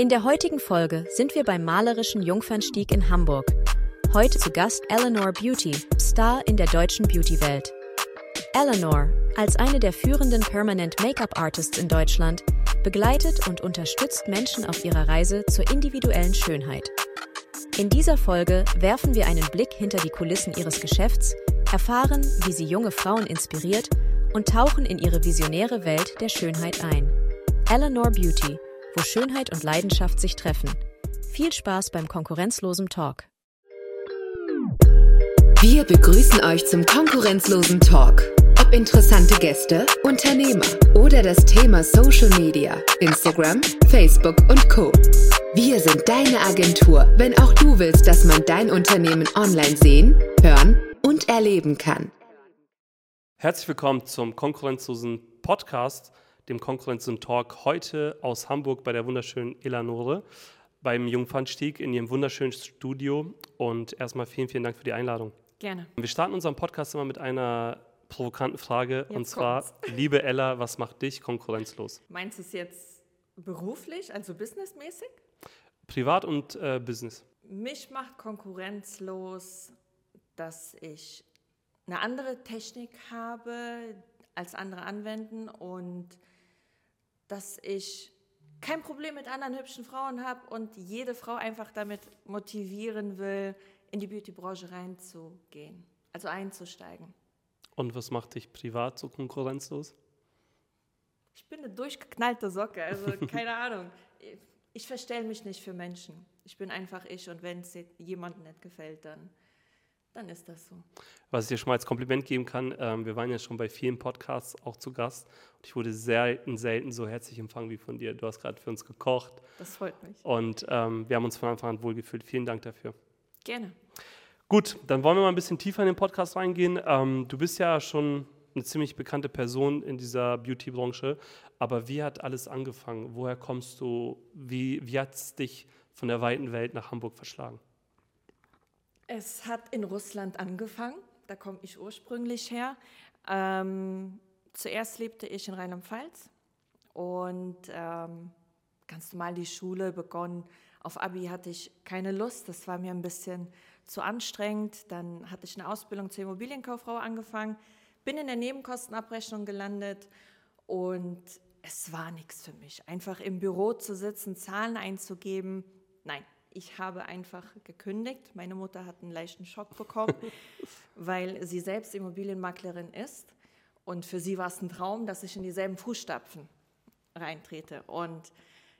In der heutigen Folge sind wir beim malerischen Jungfernstieg in Hamburg. Heute zu Gast Eleanor Beauty, Star in der deutschen Beauty-Welt. Eleanor, als eine der führenden Permanent Make-up Artists in Deutschland, begleitet und unterstützt Menschen auf ihrer Reise zur individuellen Schönheit. In dieser Folge werfen wir einen Blick hinter die Kulissen ihres Geschäfts, erfahren, wie sie junge Frauen inspiriert und tauchen in ihre visionäre Welt der Schönheit ein. Eleanor Beauty – wo Schönheit und Leidenschaft sich treffen. Viel Spaß beim konkurrenzlosen Talk. Wir begrüßen euch zum konkurrenzlosen Talk. Ob interessante Gäste, Unternehmer oder das Thema Social Media, Instagram, Facebook und Co. Wir sind deine Agentur, wenn auch du willst, dass man dein Unternehmen online sehen, hören und erleben kann. Herzlich willkommen zum konkurrenzlosen Podcast dem Konkurrenzen Talk heute aus Hamburg bei der wunderschönen Elanore beim Jungfernstieg in ihrem wunderschönen Studio. Und erstmal vielen, vielen Dank für die Einladung. Gerne. Wir starten unseren Podcast immer mit einer provokanten Frage. Jetzt und zwar, kommt's. liebe Ella, was macht dich konkurrenzlos? Meinst du es jetzt beruflich, also businessmäßig? Privat und äh, Business. Mich macht konkurrenzlos, dass ich eine andere Technik habe, als andere anwenden und dass ich kein Problem mit anderen hübschen Frauen habe und jede Frau einfach damit motivieren will, in die Beautybranche reinzugehen, also einzusteigen. Und was macht dich privat so konkurrenzlos? Ich bin eine durchgeknallte Socke, also keine Ahnung. Ich verstelle mich nicht für Menschen. Ich bin einfach ich und wenn es jemandem nicht gefällt, dann, dann ist das so. Was ich dir schon mal als Kompliment geben kann, ähm, wir waren ja schon bei vielen Podcasts auch zu Gast und ich wurde selten, selten so herzlich empfangen wie von dir. Du hast gerade für uns gekocht Das freut mich. und ähm, wir haben uns von Anfang an wohlgefühlt. Vielen Dank dafür. Gerne. Gut, dann wollen wir mal ein bisschen tiefer in den Podcast reingehen. Ähm, du bist ja schon eine ziemlich bekannte Person in dieser Beauty-Branche, aber wie hat alles angefangen? Woher kommst du? Wie, wie hat es dich von der weiten Welt nach Hamburg verschlagen? Es hat in Russland angefangen, da komme ich ursprünglich her. Ähm, zuerst lebte ich in Rheinland-Pfalz und ähm, ganz normal die Schule begonnen. Auf Abi hatte ich keine Lust, das war mir ein bisschen zu anstrengend. Dann hatte ich eine Ausbildung zur Immobilienkauffrau angefangen, bin in der Nebenkostenabrechnung gelandet und es war nichts für mich. Einfach im Büro zu sitzen, Zahlen einzugeben, nein, ich habe einfach gekündigt. Meine Mutter hat einen leichten Schock bekommen, weil sie selbst Immobilienmaklerin ist. Und für sie war es ein Traum, dass ich in dieselben Fußstapfen reintrete. Und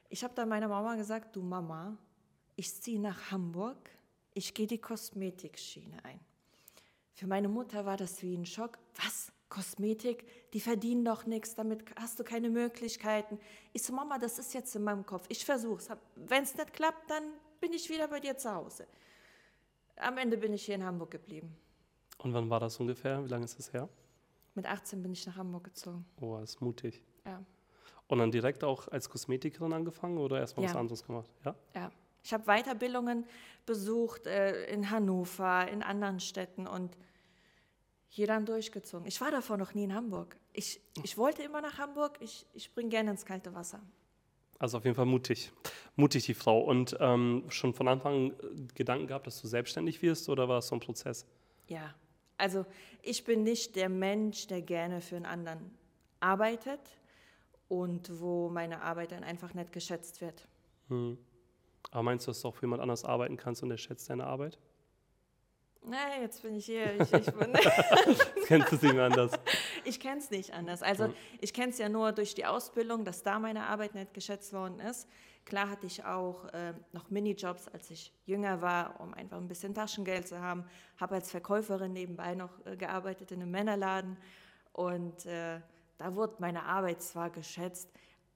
ich habe dann meiner Mama gesagt, du Mama, ich ziehe nach Hamburg, ich gehe die Kosmetikschiene ein. Für meine Mutter war das wie ein Schock. Was? Kosmetik? Die verdienen doch nichts, damit hast du keine Möglichkeiten. Ich so, Mama, das ist jetzt in meinem Kopf. Ich versuche es. Wenn es nicht klappt, dann bin ich wieder bei dir zu Hause. Am Ende bin ich hier in Hamburg geblieben. Und wann war das ungefähr? Wie lange ist das her? Mit 18 bin ich nach Hamburg gezogen. Oh, das ist mutig. Ja. Und dann direkt auch als Kosmetikerin angefangen oder erstmal was Ja. anderes gemacht? Ja? Ja. Ich habe Weiterbildungen besucht äh, in Hannover, in anderen Städten und hier dann durchgezogen. Ich war davor noch nie in Hamburg. Ich, ich wollte immer nach Hamburg. Ich, ich springe gerne ins kalte Wasser. Also auf jeden Fall mutig. Mutig die Frau. Und ähm, schon von Anfang an Gedanken gehabt, dass du selbstständig wirst oder war es so ein Prozess? Ja, also ich bin nicht der Mensch, der gerne für einen anderen arbeitet und wo meine Arbeit dann einfach nicht geschätzt wird. Hm. Aber meinst du, dass du auch für jemand anders arbeiten kannst und er schätzt deine Arbeit? Na, jetzt bin ich hier. Ich, ich, bin- Kennst du es nicht anders? ich kenne es nicht anders. Also Mhm. ich kenne es ja nur durch die Ausbildung, dass da meine Arbeit nicht geschätzt worden ist. Klar hatte ich auch äh, noch Minijobs, als ich jünger war, um einfach ein bisschen Taschengeld zu haben. Habe als Verkäuferin nebenbei noch äh, gearbeitet in einem Männerladen. Und äh, da wurde meine Arbeit zwar geschätzt,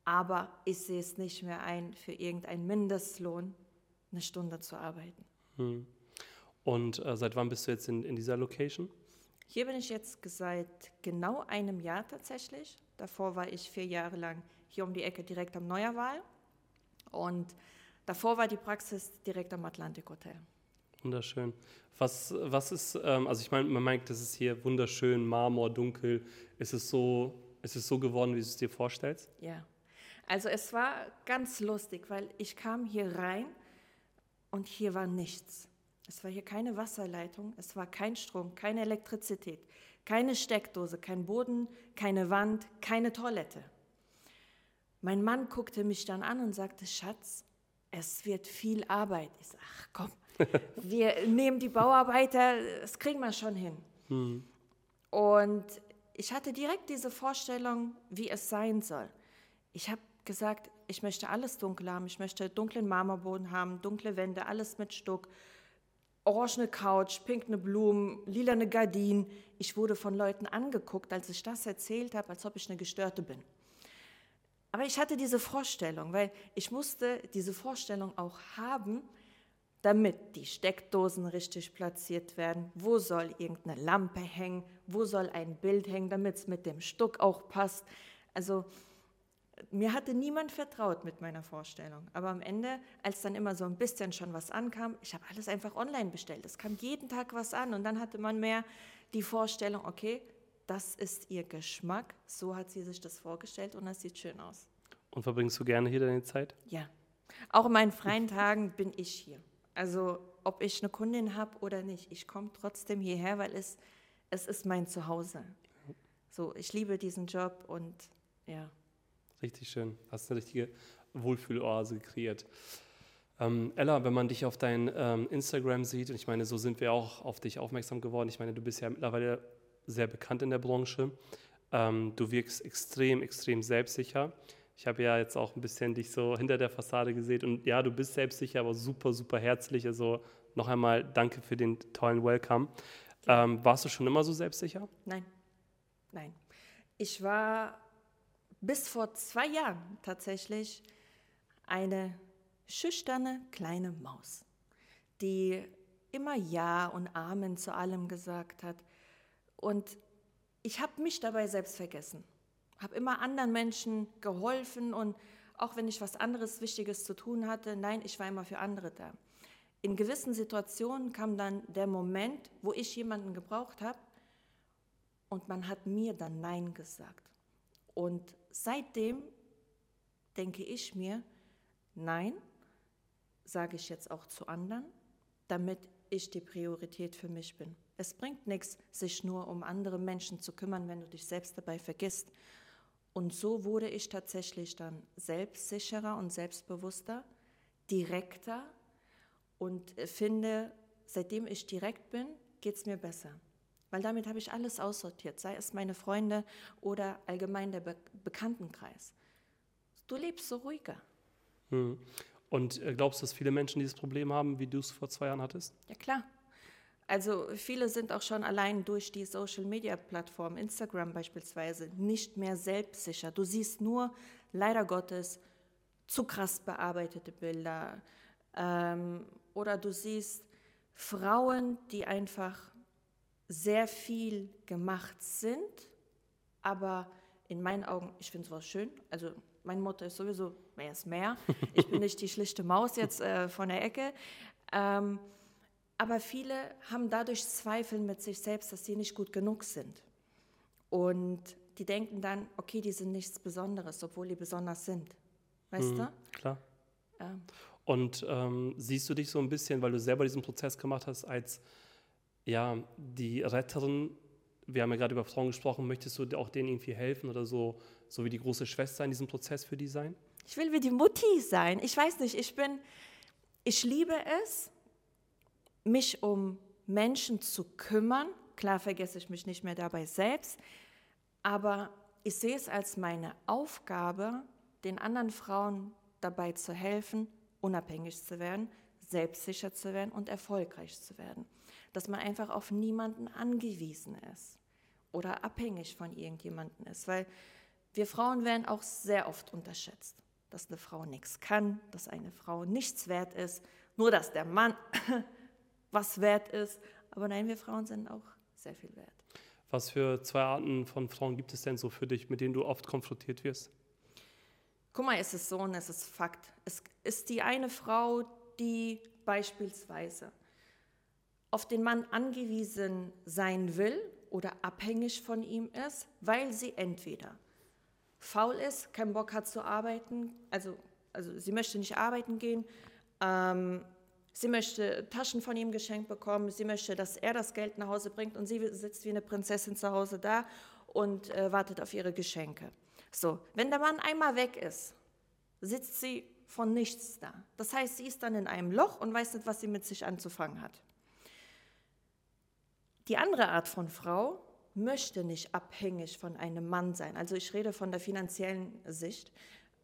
aber ich sehe es nicht mehr ein, für irgendeinen Mindestlohn eine Stunde zu arbeiten. Hm. Und äh, seit wann bist du jetzt in, in dieser Location? Hier bin ich jetzt seit genau einem Jahr tatsächlich. Davor war ich vier Jahre lang hier um die Ecke direkt am Neuerwahl. Und davor war die Praxis direkt am Atlantik Hotel. Wunderschön. Was, was ist, ähm, also ich meine, man merkt, das ist hier wunderschön, Marmor, dunkel. Ist es so, ist es so geworden, wie du es dir vorstellst? Ja. Also es war ganz lustig, weil ich kam hier rein und hier war nichts. Es war hier keine Wasserleitung, es war kein Strom, keine Elektrizität, keine Steckdose, kein Boden, keine Wand, keine Toilette. Mein Mann guckte mich dann an und sagte, Schatz, es wird viel Arbeit. Ich sage, ach komm, wir nehmen die Bauarbeiter, das kriegen wir schon hin. Mhm. Und ich hatte direkt diese Vorstellung, wie es sein soll. Ich habe gesagt, ich möchte alles dunkel haben, ich möchte dunklen Marmorboden haben, dunkle Wände, alles mit Stuck, orangene Couch, pinkne Blumen, lilane Gardinen. Ich wurde von Leuten angeguckt, als ich das erzählt habe, als ob ich eine Gestörte bin. Aber ich hatte diese Vorstellung, weil ich musste diese Vorstellung auch haben, damit die Steckdosen richtig platziert werden. Wo soll irgendeine Lampe hängen? Wo soll ein Bild hängen, damit es mit dem Stuck auch passt? Also mir hatte niemand vertraut mit meiner Vorstellung. Aber am Ende, als dann immer so ein bisschen schon was ankam, ich habe alles einfach online bestellt. Es kam jeden Tag was an und dann hatte man mehr die Vorstellung, okay, das ist ihr Geschmack, so hat sie sich das vorgestellt und das sieht schön aus. Und verbringst du gerne hier deine Zeit? Ja. Auch in meinen freien Tagen bin ich hier. Also ob ich eine Kundin habe oder nicht, ich komme trotzdem hierher, weil es, es ist mein Zuhause. So, ich liebe diesen Job und ja. Richtig schön. Hast eine richtige Wohlfühloase kreiert. Ähm, Ella, wenn man dich auf dein ähm, Instagram sieht, und ich meine, so sind wir auch auf dich aufmerksam geworden. Ich meine, du bist ja mittlerweile sehr bekannt in der Branche. Ähm, du wirkst extrem, extrem selbstsicher. Ich habe ja jetzt auch ein bisschen dich so hinter der Fassade gesehen und ja, du bist selbstsicher, aber super, super herzlich. Also noch einmal danke für den tollen Welcome. Ähm, warst du schon immer so selbstsicher? Nein, nein. Ich war bis vor zwei Jahren tatsächlich eine schüchterne kleine Maus, die immer Ja und Amen zu allem gesagt hat. Und ich habe mich dabei selbst vergessen, habe immer anderen Menschen geholfen und auch wenn ich was anderes Wichtiges zu tun hatte, nein, ich war immer für andere da. In gewissen Situationen kam dann der Moment, wo ich jemanden gebraucht habe und man hat mir dann Nein gesagt. Und seitdem denke ich mir, nein, sage ich jetzt auch zu anderen, damit ich die Priorität für mich bin. Es bringt nichts, sich nur um andere Menschen zu kümmern, wenn du dich selbst dabei vergisst. Und so wurde ich tatsächlich dann selbstsicherer und selbstbewusster, direkter und finde, seitdem ich direkt bin, geht es mir besser weil damit habe ich alles aussortiert, sei es meine Freunde oder allgemein der Be Bekanntenkreis. Du lebst so ruhiger. Hm. Und äh, glaubst du, dass viele Menschen dieses Problem haben, wie du es vor zwei Jahren hattest? Ja, klar. Also viele sind auch schon allein durch die Social-Media-Plattform, Instagram beispielsweise, nicht mehr selbstsicher. Du siehst nur, leider Gottes, zu krass bearbeitete Bilder. Ähm, oder du siehst Frauen, die einfach sehr viel gemacht sind, aber in meinen Augen, ich finde sowas schön. Also mein Motto ist sowieso, mehr ist mehr. Ich bin nicht die schlichte Maus jetzt äh, von der Ecke. Ähm, aber viele haben dadurch Zweifel mit sich selbst, dass sie nicht gut genug sind. Und die denken dann, okay, die sind nichts Besonderes, obwohl die besonders sind. Weißt mhm, du? Klar. Ja. Und ähm, siehst du dich so ein bisschen, weil du selber diesen Prozess gemacht hast, als ja, die Retterin, wir haben ja gerade über Frauen gesprochen, möchtest du auch denen irgendwie helfen oder so, so wie die große Schwester in diesem Prozess für die sein? Ich will wie die Mutti sein. Ich weiß nicht, ich bin, ich liebe es, mich um Menschen zu kümmern. Klar vergesse ich mich nicht mehr dabei selbst, aber ich sehe es als meine Aufgabe, den anderen Frauen dabei zu helfen, unabhängig zu werden, selbstsicher zu werden und erfolgreich zu werden dass man einfach auf niemanden angewiesen ist oder abhängig von irgendjemandem ist, weil wir Frauen werden auch sehr oft unterschätzt, dass eine Frau nichts kann, dass eine Frau nichts wert ist, nur dass der Mann was wert ist. Aber nein, wir Frauen sind auch sehr viel wert. Was für zwei Arten von Frauen gibt es denn so für dich, mit denen du oft konfrontiert wirst? Guck mal, es ist so und es ist Fakt. Es ist die eine Frau, die beispielsweise auf den Mann angewiesen sein will oder abhängig von ihm ist, weil sie entweder faul ist, keinen Bock hat zu arbeiten, also, also sie möchte nicht arbeiten gehen, ähm, sie möchte Taschen von ihm geschenkt bekommen, sie möchte, dass er das Geld nach Hause bringt und sie sitzt wie eine Prinzessin zu Hause da und äh, wartet auf ihre Geschenke. So, wenn der Mann einmal weg ist, sitzt sie von nichts da. Das heißt, sie ist dann in einem Loch und weiß nicht, was sie mit sich anzufangen hat. Die andere Art von Frau möchte nicht abhängig von einem Mann sein. Also ich rede von der finanziellen Sicht.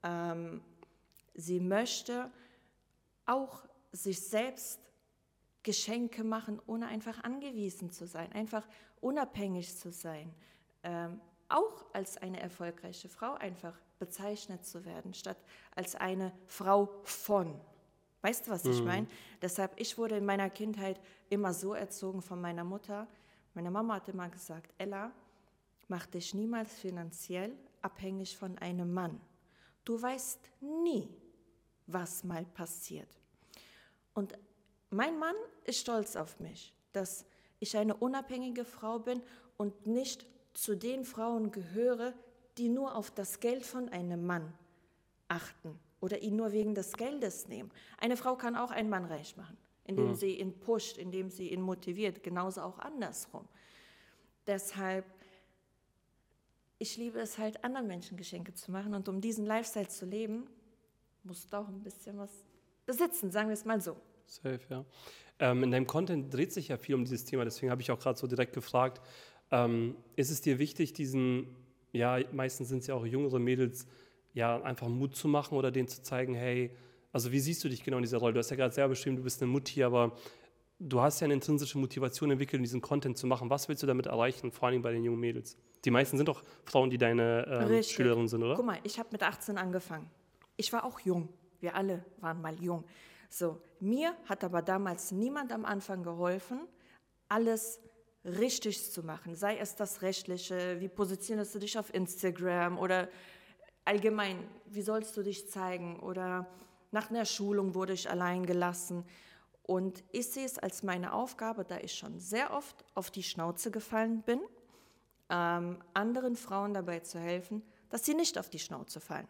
Ähm, sie möchte auch sich selbst Geschenke machen, ohne einfach angewiesen zu sein, einfach unabhängig zu sein. Ähm, auch als eine erfolgreiche Frau einfach bezeichnet zu werden, statt als eine Frau von. Weißt du, was ich mhm. meine? Deshalb, ich wurde in meiner Kindheit immer so erzogen von meiner Mutter. Meine Mama hat immer gesagt, Ella, mach dich niemals finanziell abhängig von einem Mann. Du weißt nie, was mal passiert. Und mein Mann ist stolz auf mich, dass ich eine unabhängige Frau bin und nicht zu den Frauen gehöre, die nur auf das Geld von einem Mann achten oder ihn nur wegen des Geldes nehmen. Eine Frau kann auch einen Mann reich machen, indem mhm. sie ihn pusht, indem sie ihn motiviert, genauso auch andersrum. Deshalb, ich liebe es halt, anderen Menschen Geschenke zu machen und um diesen Lifestyle zu leben, musst du auch ein bisschen was besitzen, sagen wir es mal so. Safe, ja. Ähm, in deinem Content dreht sich ja viel um dieses Thema, deswegen habe ich auch gerade so direkt gefragt, ähm, ist es dir wichtig, diesen, ja, meistens sind es ja auch jüngere Mädels, ja, einfach Mut zu machen oder denen zu zeigen, hey, also wie siehst du dich genau in dieser Rolle? Du hast ja gerade selber beschrieben, du bist eine Mutti, aber du hast ja eine intrinsische Motivation entwickelt, diesen Content zu machen. Was willst du damit erreichen, vor allem bei den jungen Mädels? Die meisten sind doch Frauen, die deine ähm, Schülerinnen sind, oder? Guck mal, ich habe mit 18 angefangen. Ich war auch jung. Wir alle waren mal jung. So, mir hat aber damals niemand am Anfang geholfen, alles richtig zu machen, sei es das Rechtliche, wie positionierst du dich auf Instagram oder allgemein, wie sollst du dich zeigen oder nach einer Schulung wurde ich allein gelassen. Und ich sehe es als meine Aufgabe, da ich schon sehr oft auf die Schnauze gefallen bin, ähm, anderen Frauen dabei zu helfen, dass sie nicht auf die Schnauze fallen.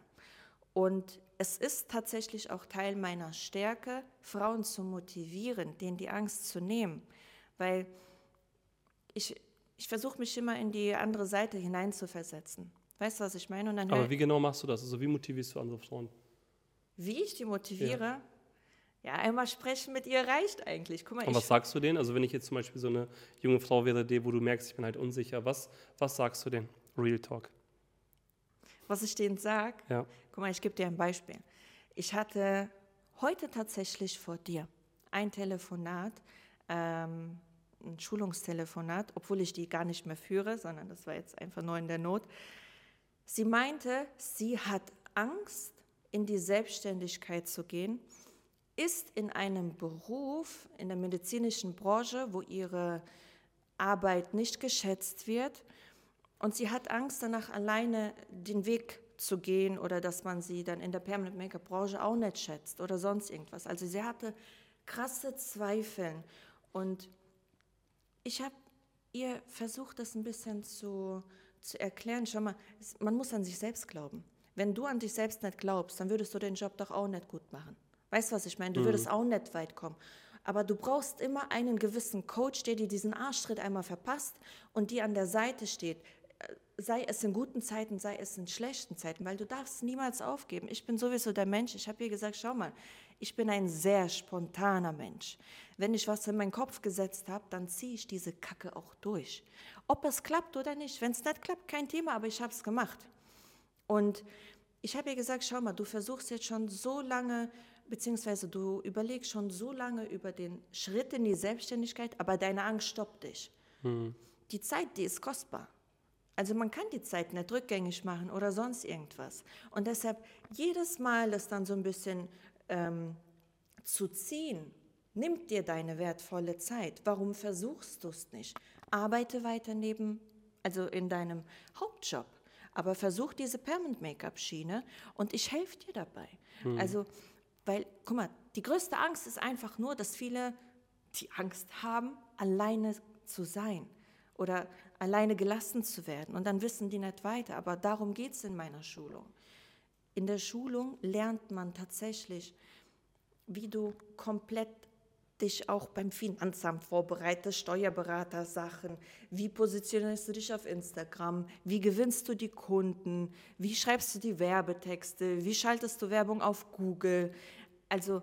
Und es ist tatsächlich auch Teil meiner Stärke, Frauen zu motivieren, denen die Angst zu nehmen. Weil ich, ich versuche mich immer in die andere Seite hineinzuversetzen. Weißt du, was ich meine? Aber wie genau machst du das? Also wie motivierst du andere Frauen? Wie ich die motiviere? Ja. ja einmal sprechen mit ihr reicht eigentlich. Guck mal, Und was sagst du denen? Also wenn ich jetzt zum Beispiel so eine junge Frau wäre, die, wo du merkst, ich bin halt unsicher, was, was sagst du denen? Real Talk. Was ich denen sage? Ja. Guck mal, ich gebe dir ein Beispiel. Ich hatte heute tatsächlich vor dir ein Telefonat, ähm, ein Schulungstelefonat, obwohl ich die gar nicht mehr führe, sondern das war jetzt einfach nur in der Not. Sie meinte, sie hat Angst, in die Selbstständigkeit zu gehen, ist in einem Beruf, in der medizinischen Branche, wo ihre Arbeit nicht geschätzt wird und sie hat Angst danach, alleine den Weg zu gehen oder dass man sie dann in der Permanent Make-up Branche auch nicht schätzt oder sonst irgendwas. Also sie hatte krasse Zweifel und ich habe ihr versucht, das ein bisschen zu, zu erklären. Schau mal, man muss an sich selbst glauben. Wenn du an dich selbst nicht glaubst, dann würdest du den Job doch auch nicht gut machen. Weißt du, was ich meine? Du mhm. würdest auch nicht weit kommen. Aber du brauchst immer einen gewissen Coach, der dir diesen Arschtritt einmal verpasst und dir an der Seite steht. Äh, sei es in guten Zeiten, sei es in schlechten Zeiten, weil du darfst niemals aufgeben. Ich bin sowieso der Mensch. Ich habe ihr gesagt, schau mal, ich bin ein sehr spontaner Mensch. Wenn ich was in meinen Kopf gesetzt habe, dann ziehe ich diese Kacke auch durch. Ob es klappt oder nicht. Wenn es nicht klappt, kein Thema, aber ich habe es gemacht. Und ich habe ihr gesagt, schau mal, du versuchst jetzt schon so lange, beziehungsweise du überlegst schon so lange über den Schritt in die Selbstständigkeit, aber deine Angst stoppt dich. Mhm. Die Zeit, die ist kostbar. Also man kann die Zeit nicht rückgängig machen oder sonst irgendwas. Und deshalb jedes Mal das dann so ein bisschen ähm, zu ziehen, nimmt dir deine wertvolle Zeit. Warum versuchst du es nicht? Arbeite weiter neben, also in deinem Hauptjob. Aber versuch diese Permanent Make-up-Schiene und ich helfe dir dabei. Mhm. Also, weil, guck mal, die größte Angst ist einfach nur, dass viele die Angst haben, alleine zu sein oder alleine gelassen zu werden. Und dann wissen die nicht weiter. Aber darum geht es in meiner Schulung. In der Schulung lernt man tatsächlich, wie du komplett dich auch beim Finanzamt vorbereitest, Steuerberater-Sachen, wie positionierst du dich auf Instagram, wie gewinnst du die Kunden, wie schreibst du die Werbetexte, wie schaltest du Werbung auf Google. Also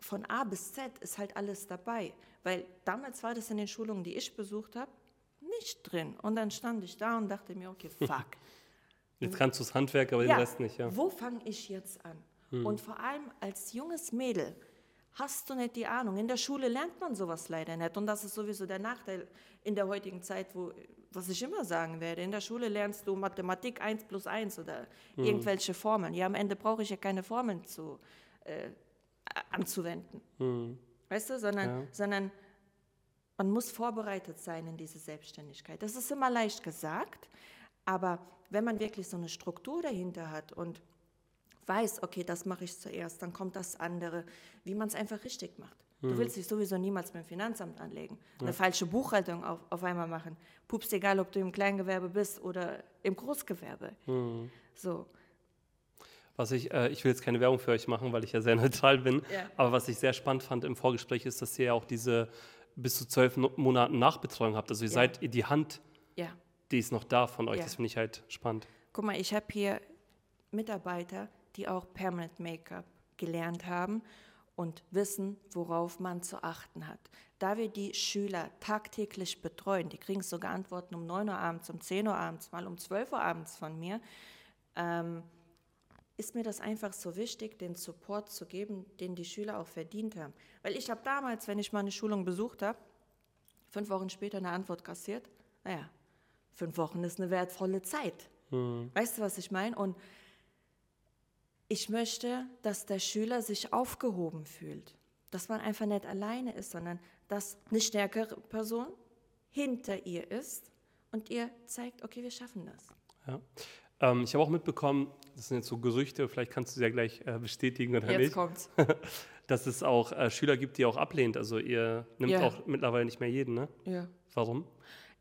von A bis Z ist halt alles dabei, weil damals war das in den Schulungen, die ich besucht habe, nicht drin. Und dann stand ich da und dachte mir, okay, fuck. Jetzt kannst du das Handwerk, aber ja, den Rest nicht, ja. Wo fange ich jetzt an? Hm. Und vor allem als junges Mädel hast du nicht die Ahnung. In der Schule lernt man sowas leider nicht. Und das ist sowieso der Nachteil in der heutigen Zeit, wo, was ich immer sagen werde. In der Schule lernst du Mathematik 1 plus 1 oder hm. irgendwelche Formeln. Ja, am Ende brauche ich ja keine Formeln zu, äh, anzuwenden. Hm. Weißt du, sondern, ja. sondern man muss vorbereitet sein in diese Selbstständigkeit. Das ist immer leicht gesagt, aber wenn man wirklich so eine Struktur dahinter hat und weiß, okay, das mache ich zuerst, dann kommt das andere, wie man es einfach richtig macht. Mhm. Du willst dich sowieso niemals beim Finanzamt anlegen, eine ja. falsche Buchhaltung auf, auf einmal machen. Pups, egal, ob du im Kleingewerbe bist oder im Großgewerbe. Mhm. So. Was ich, äh, ich will jetzt keine Werbung für euch machen, weil ich ja sehr neutral bin, ja. aber was ich sehr spannend fand im Vorgespräch ist, dass ihr ja auch diese bis zu zwölf Monaten Nachbetreuung habt. Also ihr ja. seid die Hand, ja. Die ist noch da von euch. Ja. Das finde ich halt spannend. Guck mal, ich habe hier Mitarbeiter, die auch Permanent Make-up gelernt haben und wissen, worauf man zu achten hat. Da wir die Schüler tagtäglich betreuen, die kriegen sogar Antworten um 9 Uhr abends, um 10 Uhr abends, mal um 12 Uhr abends von mir, ähm, ist mir das einfach so wichtig, den Support zu geben, den die Schüler auch verdient haben. Weil ich habe damals, wenn ich mal eine Schulung besucht habe, fünf Wochen später eine Antwort kassiert. Naja, fünf Wochen ist eine wertvolle Zeit. Mhm. Weißt du, was ich meine? Und ich möchte, dass der Schüler sich aufgehoben fühlt. Dass man einfach nicht alleine ist, sondern dass eine stärkere Person hinter ihr ist und ihr zeigt, okay, wir schaffen das. Ja. Ähm, ich habe auch mitbekommen, das sind jetzt so Gerüchte, vielleicht kannst du sie ja gleich äh, bestätigen oder jetzt nicht. Kommt's. dass es auch äh, Schüler gibt, die auch ablehnt. Also ihr nimmt ja. auch mittlerweile nicht mehr jeden, ne? Ja. Warum?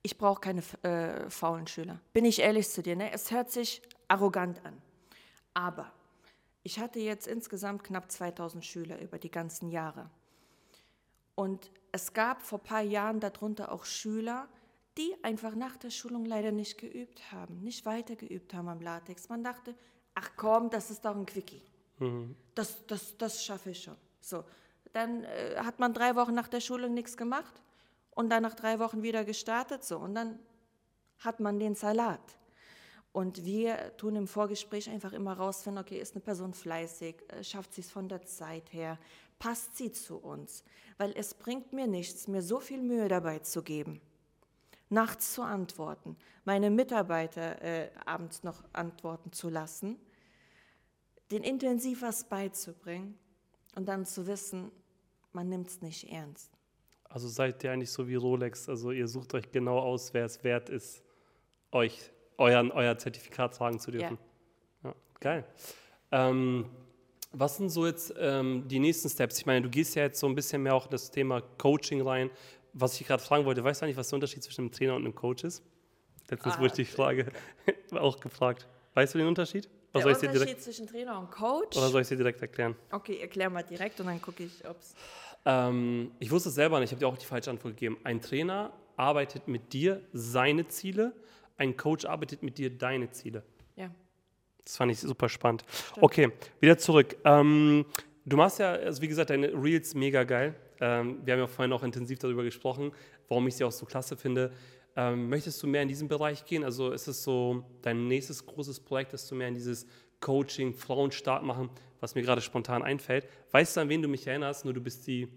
Ich brauche keine äh, faulen Schüler. Bin ich ehrlich zu dir, ne? Es hört sich arrogant an. Aber ich hatte jetzt insgesamt knapp 2000 Schüler über die ganzen Jahre. Und es gab vor ein paar Jahren darunter auch Schüler, die einfach nach der Schulung leider nicht geübt haben, nicht weiter geübt haben am Latex. Man dachte, ach komm, das ist doch ein Quickie. Mhm. Das, das, das schaffe ich schon. So, dann äh, hat man drei Wochen nach der Schulung nichts gemacht und dann nach drei Wochen wieder gestartet. So, und dann hat man den Salat. Und wir tun im Vorgespräch einfach immer rausfinden, okay, ist eine Person fleißig, äh, schafft sie es von der Zeit her, passt sie zu uns? Weil es bringt mir nichts, mir so viel Mühe dabei zu geben nachts zu antworten, meine Mitarbeiter äh, abends noch antworten zu lassen, den intensiv was beizubringen und dann zu wissen, man nimmt es nicht ernst. Also seid ihr eigentlich so wie Rolex, also ihr sucht euch genau aus, wer es wert ist, euch euren, euer Zertifikat tragen zu dürfen. Ja, ja geil. Ähm, was sind so jetzt ähm, die nächsten Steps? Ich meine, du gehst ja jetzt so ein bisschen mehr auch in das Thema Coaching rein was ich gerade fragen wollte, weißt du eigentlich, was der Unterschied zwischen einem Trainer und einem Coach ist? Letztens ah, wurde ich die Frage auch gefragt. Weißt du den Unterschied? Oder der Unterschied direkt, zwischen Trainer und Coach? Oder soll ich dir direkt erklären? Okay, erklär mal direkt und dann gucke ich, ob es... Ähm, ich wusste es selber nicht, ich habe dir auch die falsche Antwort gegeben. Ein Trainer arbeitet mit dir seine Ziele, ein Coach arbeitet mit dir deine Ziele. Ja. Das fand ich super spannend. Stimmt. Okay, wieder zurück. Ähm, du machst ja, also wie gesagt, deine Reels mega geil. Ähm, wir haben ja vorhin auch intensiv darüber gesprochen, warum ich sie auch so klasse finde. Ähm, möchtest du mehr in diesen Bereich gehen? Also ist es so dein nächstes großes Projekt, dass du mehr in dieses Coaching, Frauen stark machen, was mir gerade spontan einfällt? Weißt du, an wen du mich erinnerst? Nur du bist die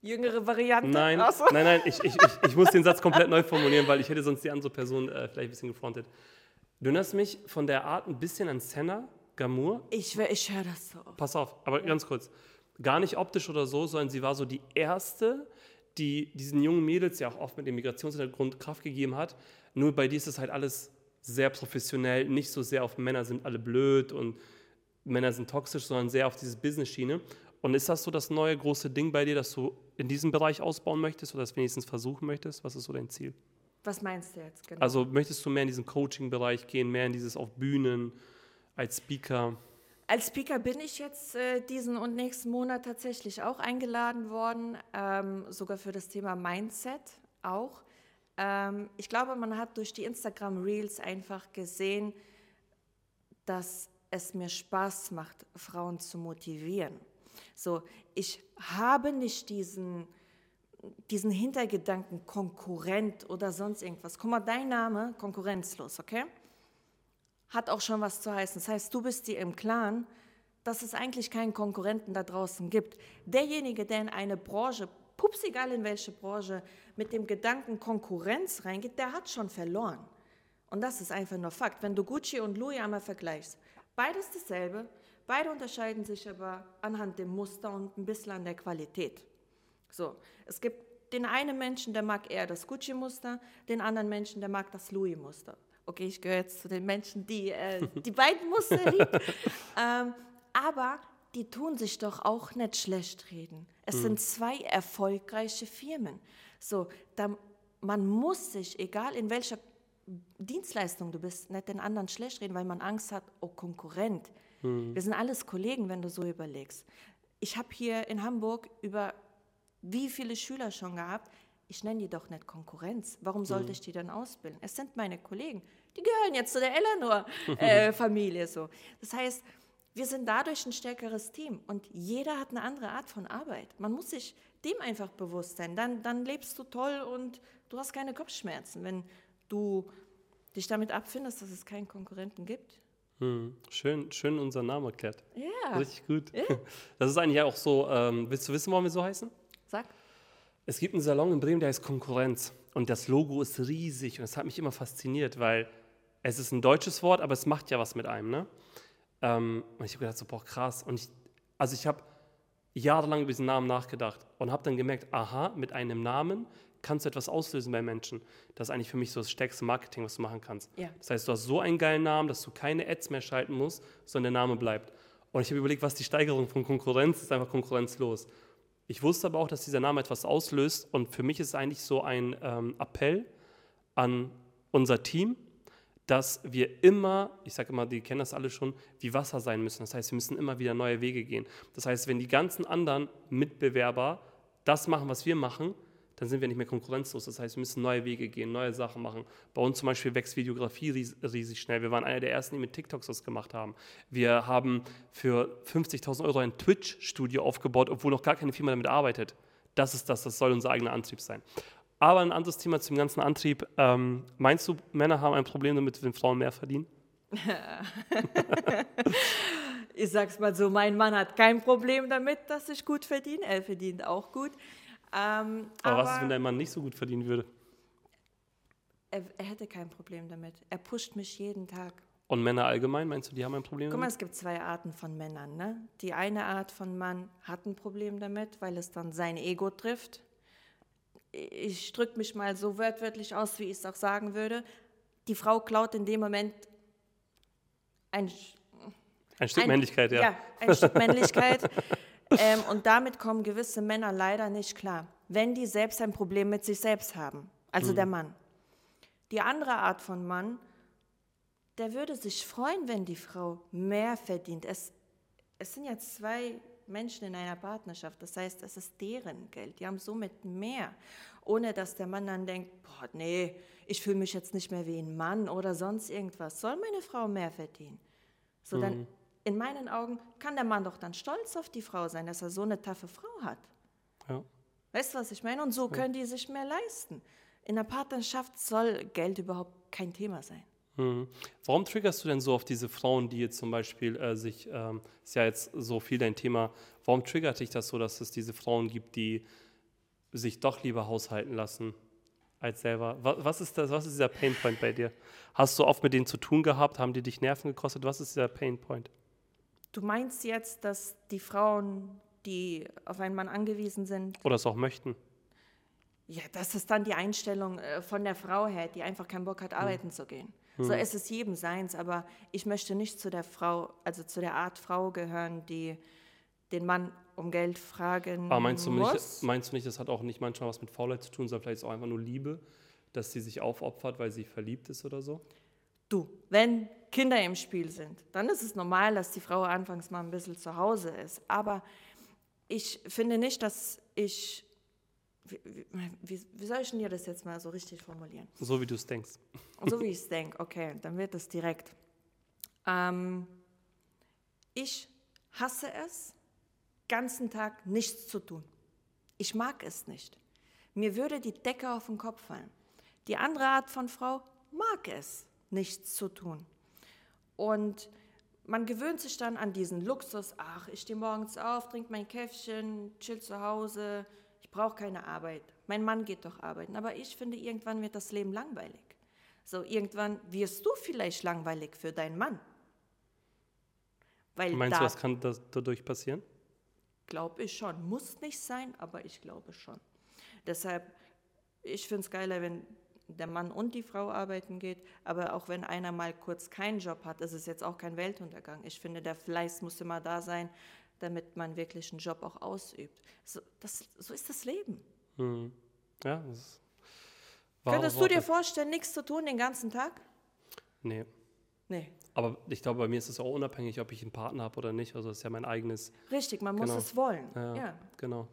jüngere Variante. Nein, so. nein, nein, ich, ich, ich, ich, muss den Satz komplett neu formulieren, weil ich hätte sonst die andere Person äh, vielleicht ein bisschen gefrontet. Du erinnerst mich von der Art ein bisschen an Senna, Gamur. Ich, ich höre das so. Pass auf, aber ja. ganz kurz gar nicht optisch oder so, sondern sie war so die erste, die diesen jungen Mädels ja auch oft mit dem Migrationshintergrund Kraft gegeben hat. Nur bei dir ist es halt alles sehr professionell, nicht so sehr auf Männer sind alle blöd und Männer sind toxisch, sondern sehr auf diese Business-Schiene. Und ist das so das neue große Ding bei dir, dass du in diesem Bereich ausbauen möchtest oder das wenigstens versuchen möchtest? Was ist so dein Ziel? Was meinst du jetzt genau? Also möchtest du mehr in diesen Coaching-Bereich gehen, mehr in dieses auf Bühnen als Speaker? Als Speaker bin ich jetzt äh, diesen und nächsten Monat tatsächlich auch eingeladen worden, ähm, sogar für das Thema Mindset auch. Ähm, ich glaube, man hat durch die Instagram Reels einfach gesehen, dass es mir Spaß macht, Frauen zu motivieren. So, ich habe nicht diesen, diesen Hintergedanken Konkurrent oder sonst irgendwas. Guck mal, dein Name, konkurrenzlos, okay? Hat auch schon was zu heißen. Das heißt, du bist dir im Klaren, dass es eigentlich keinen Konkurrenten da draußen gibt. Derjenige, der in eine Branche, pups egal in welche Branche, mit dem Gedanken Konkurrenz reingeht, der hat schon verloren. Und das ist einfach nur Fakt. Wenn du Gucci und Louis einmal vergleichst, beides dasselbe, beide unterscheiden sich aber anhand dem Muster und ein bisschen an der Qualität. So, es gibt den einen Menschen, der mag eher das Gucci-Muster, den anderen Menschen, der mag das Louis-Muster. Okay, ich gehöre jetzt zu den Menschen, die äh, die beiden Muster lieben. ähm, aber die tun sich doch auch nicht schlecht reden. Es mhm. sind zwei erfolgreiche Firmen. So, da, man muss sich, egal in welcher Dienstleistung du bist, nicht den anderen schlecht reden, weil man Angst hat, oh Konkurrent. Mhm. Wir sind alles Kollegen, wenn du so überlegst. Ich habe hier in Hamburg über wie viele Schüler schon gehabt, ich nenne die doch nicht Konkurrenz. Warum sollte mhm. ich die dann ausbilden? Es sind meine Kollegen. Die gehören jetzt zu der Eleanor-Familie. Äh, so. Das heißt, wir sind dadurch ein stärkeres Team und jeder hat eine andere Art von Arbeit. Man muss sich dem einfach bewusst sein. Dann, dann lebst du toll und du hast keine Kopfschmerzen. Wenn du dich damit abfindest, dass es keinen Konkurrenten gibt. Hm. Schön, schön unser Name erklärt. Ja. Richtig gut. Ja. Das ist eigentlich auch so, ähm, willst du wissen, warum wir so heißen? Sag. Es gibt einen Salon in Bremen, der heißt Konkurrenz. Und das Logo ist riesig. Und es hat mich immer fasziniert, weil es ist ein deutsches Wort, aber es macht ja was mit einem. Ne? Ähm, und ich habe gedacht, so, boah, krass. Und ich, also ich habe jahrelang über diesen Namen nachgedacht und habe dann gemerkt, aha, mit einem Namen kannst du etwas auslösen bei Menschen. Das ist eigentlich für mich so das stärkste Marketing, was du machen kannst. Ja. Das heißt, du hast so einen geilen Namen, dass du keine Ads mehr schalten musst, sondern der Name bleibt. Und ich habe überlegt, was die Steigerung von Konkurrenz ist, einfach konkurrenzlos. Ich wusste aber auch, dass dieser Name etwas auslöst und für mich ist es eigentlich so ein ähm, Appell an unser Team, dass wir immer, ich sage immer, die kennen das alle schon, wie Wasser sein müssen. Das heißt, wir müssen immer wieder neue Wege gehen. Das heißt, wenn die ganzen anderen Mitbewerber das machen, was wir machen, dann sind wir nicht mehr konkurrenzlos. Das heißt, wir müssen neue Wege gehen, neue Sachen machen. Bei uns zum Beispiel wächst Videografie riesig schnell. Wir waren einer der ersten, die mit TikToks was gemacht haben. Wir haben für 50.000 Euro ein Twitch-Studio aufgebaut, obwohl noch gar keine Firma damit arbeitet. Das ist das, das soll unser eigener Antrieb sein. Aber ein anderes Thema zum ganzen Antrieb. Ähm, meinst du, Männer haben ein Problem damit, wenn Frauen mehr verdienen? ich sag's mal so, mein Mann hat kein Problem damit, dass ich gut verdiene. Er verdient auch gut. Ähm, aber, aber, was ist, wenn dein Mann nicht so gut verdienen würde? Er, er, hätte kein Problem damit. Er pusht mich jeden Tag. Und Männer allgemein, meinst du, die haben ein Problem Guck mal, es gibt zwei Arten von Männern. Ne? Die eine Art von Mann hat ein Problem damit, weil es dann sein Ego trifft. Ich drücke mich mal so wörtlich aus, wie ich es auch sagen würde. Die Frau klaut in dem Moment ein, ein Stück ein, Männlichkeit, ja. Ja, ein Stück Männlichkeit. Ähm, und damit kommen gewisse Männer leider nicht klar, wenn die selbst ein Problem mit sich selbst haben, also mhm. der Mann. Die andere Art von Mann, der würde sich freuen, wenn die Frau mehr verdient. Es, es sind ja zwei Menschen in einer Partnerschaft, das heißt, es ist deren Geld. Die haben somit mehr, ohne dass der Mann dann denkt, boah, nee, ich fühle mich jetzt nicht mehr wie ein Mann oder sonst irgendwas. Soll meine Frau mehr verdienen? So, dann mhm in meinen Augen kann der Mann doch dann stolz auf die Frau sein, dass er so eine taffe Frau hat. Ja. Weißt du, was ich meine? Und so können die sich mehr leisten. In der Partnerschaft soll Geld überhaupt kein Thema sein. Mhm. Warum triggerst du denn so auf diese Frauen, die jetzt zum Beispiel äh, sich, ähm, ist ja jetzt so viel dein Thema, warum triggert dich das so, dass es diese Frauen gibt, die sich doch lieber haushalten lassen als selber? Was, was ist das, was ist dieser Painpoint bei dir? Hast du oft mit denen zu tun gehabt? Haben die dich Nerven gekostet? Was ist dieser Painpoint? Du meinst jetzt, dass die Frauen, die auf einen Mann angewiesen sind. Oder es auch möchten. Ja, das ist dann die Einstellung äh, von der Frau her, die einfach keinen Bock hat, hm. arbeiten hm. zu gehen. Hm. So ist es jedem seins, aber ich möchte nicht zu der Frau, also zu der Art Frau gehören, die den Mann um Geld fragen aber meinst du muss. Nicht, meinst du nicht, das hat auch nicht manchmal was mit Faulheit zu tun, sondern vielleicht ist auch einfach nur Liebe, dass sie sich aufopfert, weil sie verliebt ist oder so? Du, wenn Kinder im Spiel sind, dann ist es normal, dass die Frau anfangs mal ein bisschen zu Hause ist. Aber ich finde nicht, dass ich. Wie, wie, wie soll ich denn dir das jetzt mal so richtig formulieren? So wie du es denkst. So wie ich es denke, okay, dann wird es direkt. Ähm, ich hasse es, ganzen Tag nichts zu tun. Ich mag es nicht. Mir würde die Decke auf den Kopf fallen. Die andere Art von Frau mag es, nichts zu tun. Und man gewöhnt sich dann an diesen Luxus, ach, ich stehe morgens auf, trinke mein Käffchen, chill zu Hause, ich brauche keine Arbeit. Mein Mann geht doch arbeiten. Aber ich finde, irgendwann wird das Leben langweilig. So, irgendwann wirst du vielleicht langweilig für deinen Mann. Weil Meinst da, du, was kann das dadurch passieren? Glaube ich schon. Muss nicht sein, aber ich glaube schon. Deshalb, ich finde es geiler, wenn der Mann und die Frau arbeiten geht, aber auch wenn einer mal kurz keinen Job hat, ist es jetzt auch kein Weltuntergang. Ich finde, der Fleiß muss immer da sein, damit man wirklich einen Job auch ausübt. So, das, so ist das Leben. Hm. Ja, das Könntest du dir vorstellen, nichts zu tun den ganzen Tag? Nee. Nee. Aber ich glaube, bei mir ist es auch unabhängig, ob ich einen Partner habe oder nicht. Also das ist ja mein eigenes. Richtig, man genau. muss es wollen. Ja, ja. genau.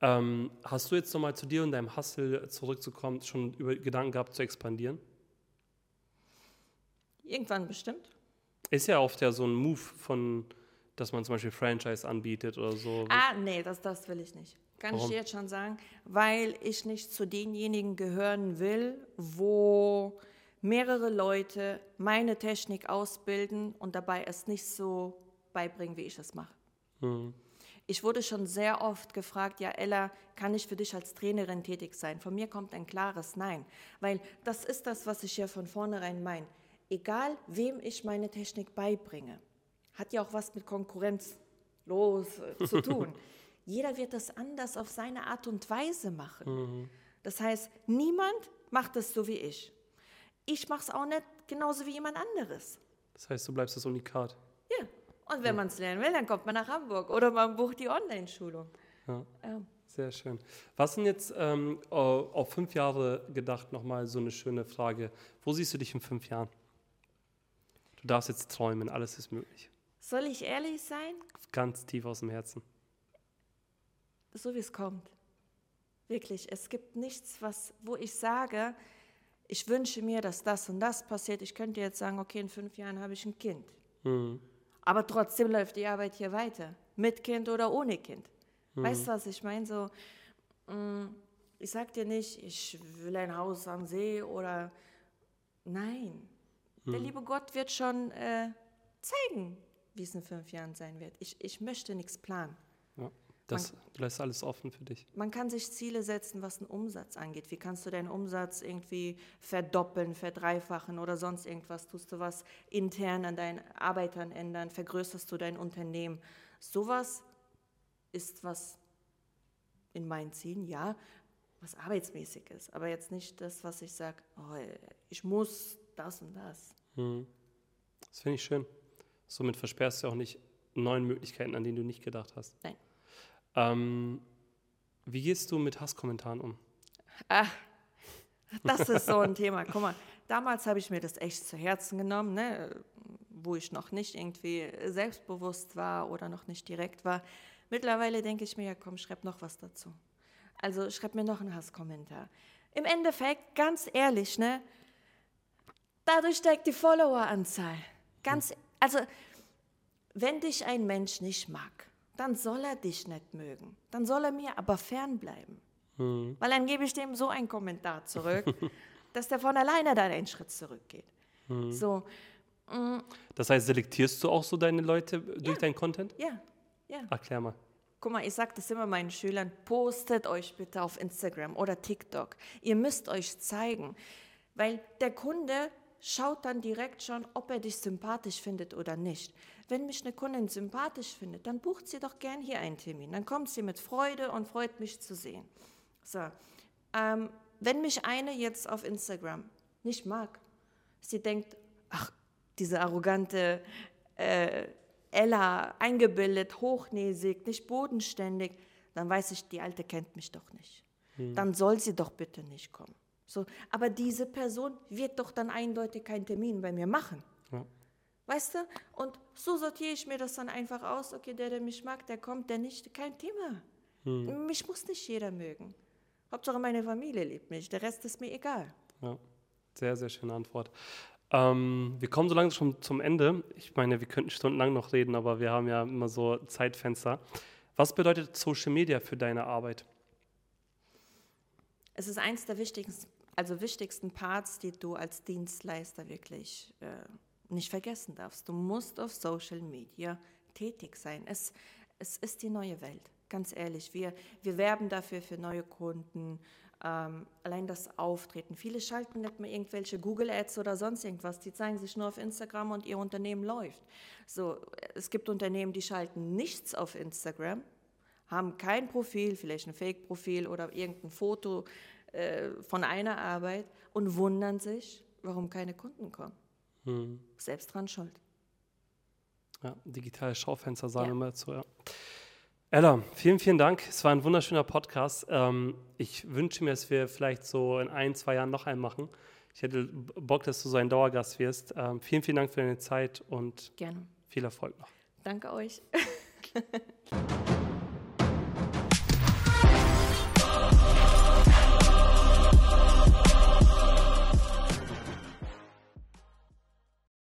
Ähm, hast du jetzt nochmal zu dir und deinem Hustle zurückzukommen, schon über Gedanken gehabt zu expandieren? Irgendwann bestimmt. Ist ja oft ja so ein Move von, dass man zum Beispiel Franchise anbietet oder so. Ah, nee, das, das will ich nicht. Kann Warum? ich dir jetzt schon sagen, weil ich nicht zu denjenigen gehören will, wo mehrere Leute meine Technik ausbilden und dabei es nicht so beibringen, wie ich es mache. Mhm. Ich wurde schon sehr oft gefragt, ja Ella, kann ich für dich als Trainerin tätig sein? Von mir kommt ein klares Nein, weil das ist das, was ich ja von vornherein meine. Egal, wem ich meine Technik beibringe, hat ja auch was mit Konkurrenz los äh, zu tun. Jeder wird das anders auf seine Art und Weise machen. Mhm. Das heißt, niemand macht es so wie ich ich mache es auch nicht genauso wie jemand anderes. Das heißt, du bleibst das Unikat. Ja. Und wenn ja. man es lernen will, dann kommt man nach Hamburg oder man bucht die Online-Schulung. Ja. ja. Sehr schön. Was sind jetzt ähm, auf fünf Jahre gedacht nochmal so eine schöne Frage? Wo siehst du dich in fünf Jahren? Du darfst jetzt träumen, alles ist möglich. Soll ich ehrlich sein? Ganz tief aus dem Herzen. So wie es kommt. Wirklich, es gibt nichts, was, wo ich sage, ich wünsche mir, dass das und das passiert. Ich könnte jetzt sagen, okay, in fünf Jahren habe ich ein Kind. Mhm. Aber trotzdem läuft die Arbeit hier weiter. Mit Kind oder ohne Kind. Mhm. Weißt du, was ich meine? So, mm, ich sag dir nicht, ich will ein Haus am See oder nein. Mhm. Der liebe Gott wird schon äh, zeigen, wie es in fünf Jahren sein wird. Ich, ich möchte nichts planen. Das man, lässt alles offen für dich. Man kann sich Ziele setzen, was den Umsatz angeht. Wie kannst du deinen Umsatz irgendwie verdoppeln, verdreifachen oder sonst irgendwas? Tust du was intern an deinen Arbeitern ändern? Vergrößerst du dein Unternehmen? Sowas ist was in meinen Zielen, ja, was arbeitsmäßig ist. Aber jetzt nicht das, was ich sage, oh, ich muss das und das. Hm. Das finde ich schön. Somit versperrst du auch nicht neuen Möglichkeiten, an denen du nicht gedacht hast. Nein. Ähm, wie gehst du mit Hasskommentaren um? Ach, das ist so ein Thema. Guck mal, damals habe ich mir das echt zu Herzen genommen, ne? wo ich noch nicht irgendwie selbstbewusst war oder noch nicht direkt war. Mittlerweile denke ich mir, ja komm, schreib noch was dazu. Also schreib mir noch einen Hasskommentar. Im Endeffekt, ganz ehrlich, ne? Dadurch steigt die Followeranzahl. Ganz, also, wenn dich ein Mensch nicht mag, dann soll er dich nicht mögen. Dann soll er mir aber fernbleiben. Mhm. Weil dann gebe ich dem so einen Kommentar zurück, dass der von alleine dann einen Schritt zurückgeht. Mhm. So, mm. das heißt, selektierst du auch so deine Leute durch ja. deinen Content? Ja, ja. Erklär mal. Guck mal, ich sage das immer meinen Schülern, postet euch bitte auf Instagram oder TikTok. Ihr müsst euch zeigen, weil der Kunde schaut dann direkt schon, ob er dich sympathisch findet oder nicht. Wenn mich eine Kundin sympathisch findet, dann bucht sie doch gern hier einen Termin. Dann kommt sie mit Freude und freut mich zu sehen. So, ähm, wenn mich eine jetzt auf Instagram nicht mag, sie denkt, ach, diese arrogante äh, Ella, eingebildet, hochnäsig, nicht bodenständig, dann weiß ich, die Alte kennt mich doch nicht. Hm. Dann soll sie doch bitte nicht kommen. So, aber diese Person wird doch dann eindeutig keinen Termin bei mir machen. Ja. Weißt du? Und so sortiere ich mir das dann einfach aus. Okay, der, der mich mag, der kommt, der nicht, kein Thema. Hm. Mich muss nicht jeder mögen. Hauptsache meine Familie liebt mich, der Rest ist mir egal. Ja, sehr, sehr schöne Antwort. Ähm, wir kommen so langsam schon zum Ende. Ich meine, wir könnten stundenlang noch reden, aber wir haben ja immer so Zeitfenster. Was bedeutet Social Media für deine Arbeit? Es ist eins der wichtigsten, also wichtigsten Parts, die du als Dienstleister wirklich äh, nicht vergessen darfst. Du musst auf Social Media tätig sein. Es, es ist die neue Welt, ganz ehrlich. Wir, wir werben dafür für neue Kunden. Ähm, allein das Auftreten. Viele schalten nicht mehr irgendwelche Google-Ads oder sonst irgendwas. Die zeigen sich nur auf Instagram und ihr Unternehmen läuft. So, es gibt Unternehmen, die schalten nichts auf Instagram, haben kein Profil, vielleicht ein Fake-Profil oder irgendein Foto äh, von einer Arbeit und wundern sich, warum keine Kunden kommen. Hm. Selbst dran schuld. Ja, digitale Schaufenster sagen Ja. wir mal dazu, ja. Ella, vielen, vielen Dank. Es war ein wunderschöner Podcast. Ähm, ich wünsche mir, dass wir vielleicht so in ein, zwei Jahren noch einen machen. Ich hätte Bock, dass du so ein Dauergast wirst. Ähm, vielen, vielen Dank für deine Zeit und Gerne. viel Erfolg noch. Danke euch.